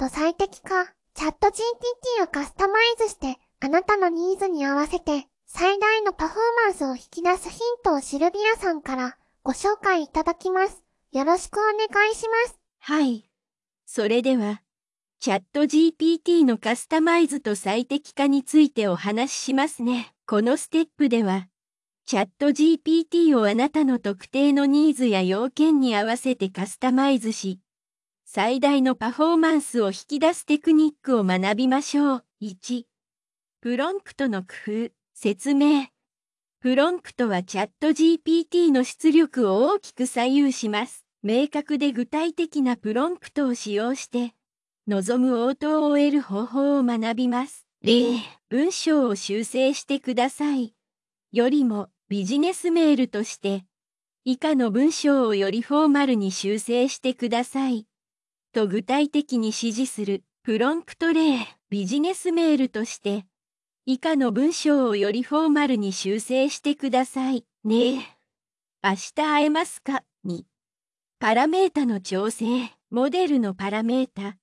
と最適化、チャット GPT をカスタマイズして、あなたのニーズに合わせて、最大のパフォーマンスを引き出すヒントをシルビアさんからご紹介いただきます。よろしくお願いします。はい。それでは、チャット GPT のカスタマイズと最適化についてお話ししますね。このステップでは、チャット GPT をあなたの特定のニーズや要件に合わせてカスタマイズし、最大のパフォーマンスを引き出すテクニックを学びましょう。1、プロンプトの工夫、説明。プロンプトはチャット GPT の出力を大きく左右します。明確で具体的なプロンプトを使用して、望む応答を得る方法を学びます。例、文章を修正してください。よりもビジネスメールとして、以下の文章をよりフォーマルに修正してください。と具体的に指示するプロンプト例、ビジネスメールとして、以下の文章をよりフォーマルに修正してください。ねえ。明日会えますか？に。パラメータの調整、モデルのパラメータ、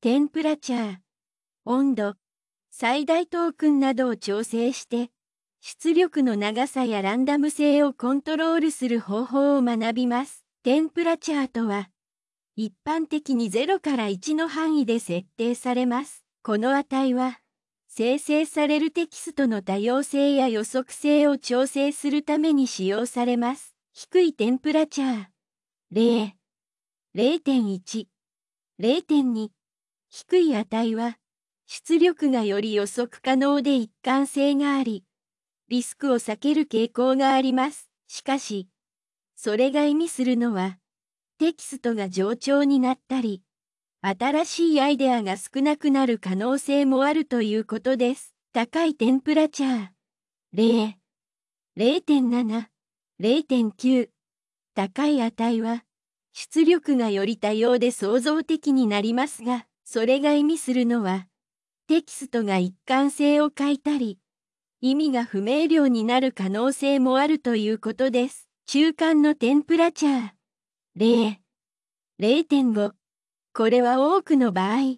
テンプラチャー、温度、最大トークンなどを調整して、出力の長さやランダム性をコントロールする方法を学びます。テンプラチャーとは、一般的に0から1の範囲で設定されます。この値は、生成されるテキストの多様性や予測性を調整するために使用されます。低いテンプラチャー。0、0.1、0.2。低い値は、出力がより予測可能で一貫性があり、リスクを避ける傾向があります。しかし、それが意味するのは、テキストが冗長になったり、新しいアイデアが少なくなる可能性もあるということです。高いテンプラチャー。0、0.7、0.9。高い値は、出力がより多様で創造的になりますが、それが意味するのは、テキストが一貫性を欠いたり、意味が不明瞭になる可能性もあるということです。中間のテンプラチャー。0、0.5。これは多くの場合、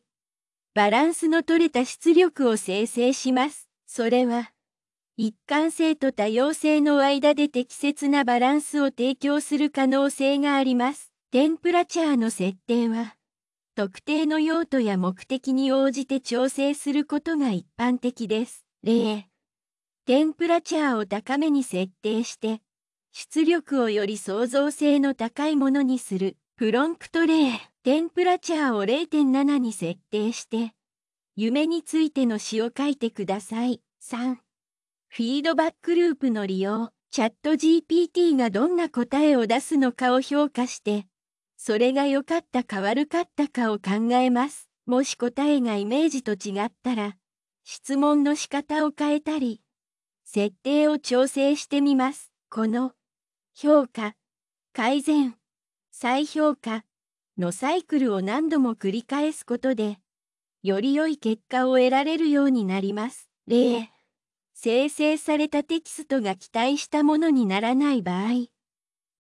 バランスの取れた出力を生成します。それは、一貫性と多様性の間で適切なバランスを提供する可能性があります。テンプラチャーの設定は、特定の用途や目的に応じて調整することが一般的です。例、テンプラチャーを高めに設定して、出力をより創造性の高いものにする。プロンプト例、テンプラチャーを0.7に設定して、夢についての詩を書いてください。3、フィードバックループの利用、チャット GPT がどんな答えを出すのかを評価して、それが良かったか悪かったかを考えます。もし答えがイメージと違ったら、質問の仕方を変えたり、設定を調整してみます。この評価、改善、再評価のサイクルを何度も繰り返すことで、より良い結果を得られるようになります。例、生成されたテキストが期待したものにならない場合、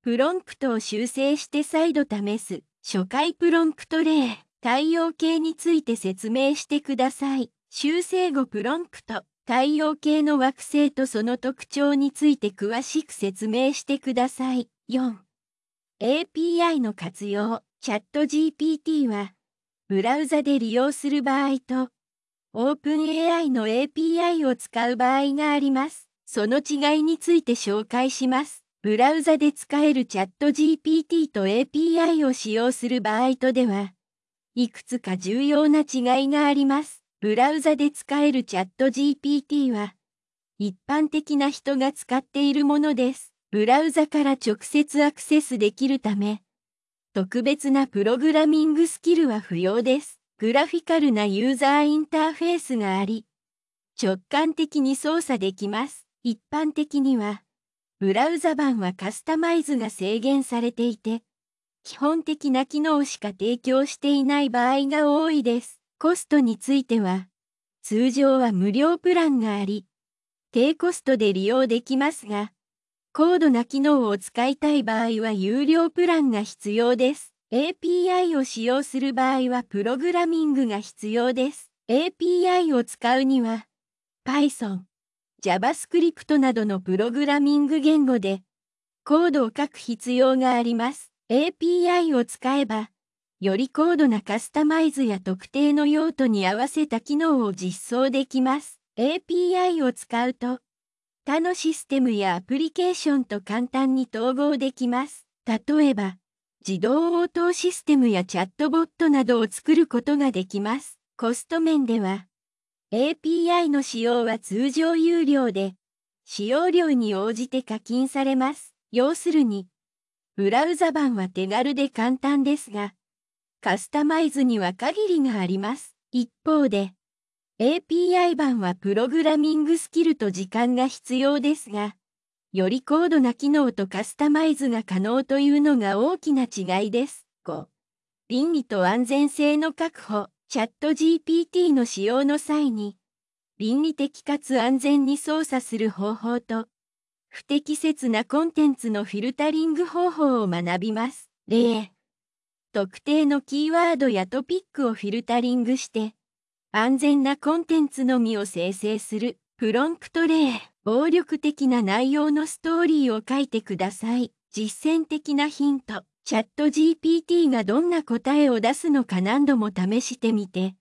プロンプトを修正して再度試す初回プロンプト例、対応形について説明してください。修正後プロンプト、太陽系の惑星とその特徴について詳しく説明してください。4 API の活用、チャット GPT は、ブラウザで利用する場合と、OpenAI の API を使う場合があります。その違いについて紹介します。ブラウザで使えるチャット GPT と API を使用する場合とでは、いくつか重要な違いがあります。ブラウザで使えるチャット GPT は、一般的な人が使っているものです。ブラウザから直接アクセスできるため、特別なプログラミングスキルは不要です。グラフィカルなユーザーインターフェースがあり、直感的に操作できます。一般的には、ブラウザ版はカスタマイズが制限されていて、基本的な機能しか提供していない場合が多いです。コストについては、通常は無料プランがあり、低コストで利用できますが、高度な機能を使いたい場合は有料プランが必要です。API を使用する場合はプログラミングが必要です。API を使うには Python、JavaScript などのプログラミング言語でコードを書く必要があります。API を使えばより高度なカスタマイズや特定の用途に合わせた機能を実装できます。API を使うと他のシステムやアプリケーションと簡単に統合できます。例えば、自動応答システムやチャットボットなどを作ることができます。コスト面では、API の使用は通常有料で、使用料に応じて課金されます。要するに、ブラウザ版は手軽で簡単ですが、カスタマイズには限りがあります。一方で、API 版はプログラミングスキルと時間が必要ですが、より高度な機能とカスタマイズが可能というのが大きな違いです。5. 倫理と安全性の確保。チャット GPT の使用の際に、倫理的かつ安全に操作する方法と、不適切なコンテンツのフィルタリング方法を学びます。例、特定のキーワードやトピックをフィルタリングして、安全なコンテンツのみを生成する、プロンプト例、暴力的な内容のストーリーを書いてください。実践的なヒント。チャット GPT がどんな答えを出すのか何度も試してみて、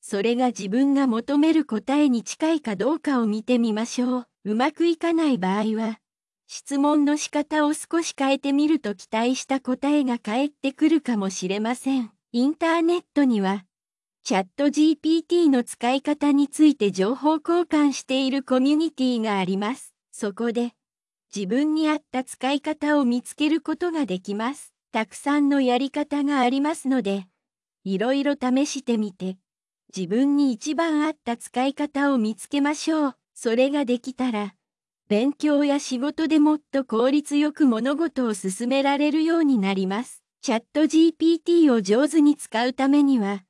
それが自分が求める答えに近いかどうかを見てみましょう。うまくいかない場合は、質問の仕方を少し変えてみると期待した答えが返ってくるかもしれません。インターネットには、チャット GPT の使い方について情報交換しているコミュニティがあります。そこで、自分に合った使い方を見つけることができます。たくさんのやり方がありますので、いろいろ試してみて、自分に一番合った使い方を見つけましょう。それができたら、勉強や仕事でもっと効率よく物事を進められるようになります。チャット GPT を上手に使うためには、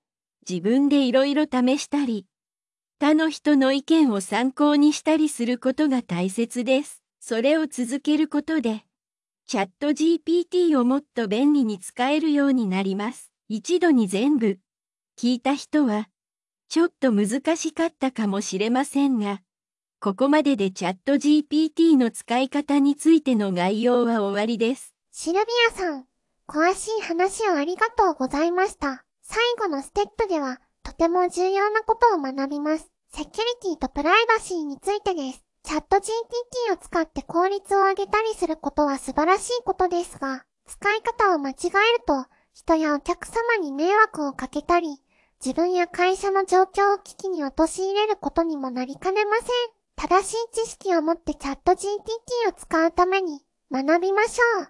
自分でいろいろ試したり、他の人の意見を参考にしたりすることが大切です。それを続けることで、チャット GPT をもっと便利に使えるようになります。一度に全部聞いた人はちょっと難しかったかもしれませんが、ここまででチャット GPT の使い方についての概要は終わりです。シルビアさん、詳しい話をありがとうございました。最後のステップでは、とても重要なことを学びます。セキュリティとプライバシーについてです。チャット GPT を使って効率を上げたりすることは素晴らしいことですが、使い方を間違えると、人やお客様に迷惑をかけたり、自分や会社の状況を危機に陥れることにもなりかねません。正しい知識を持ってチャット GTT を使うために学びましょう。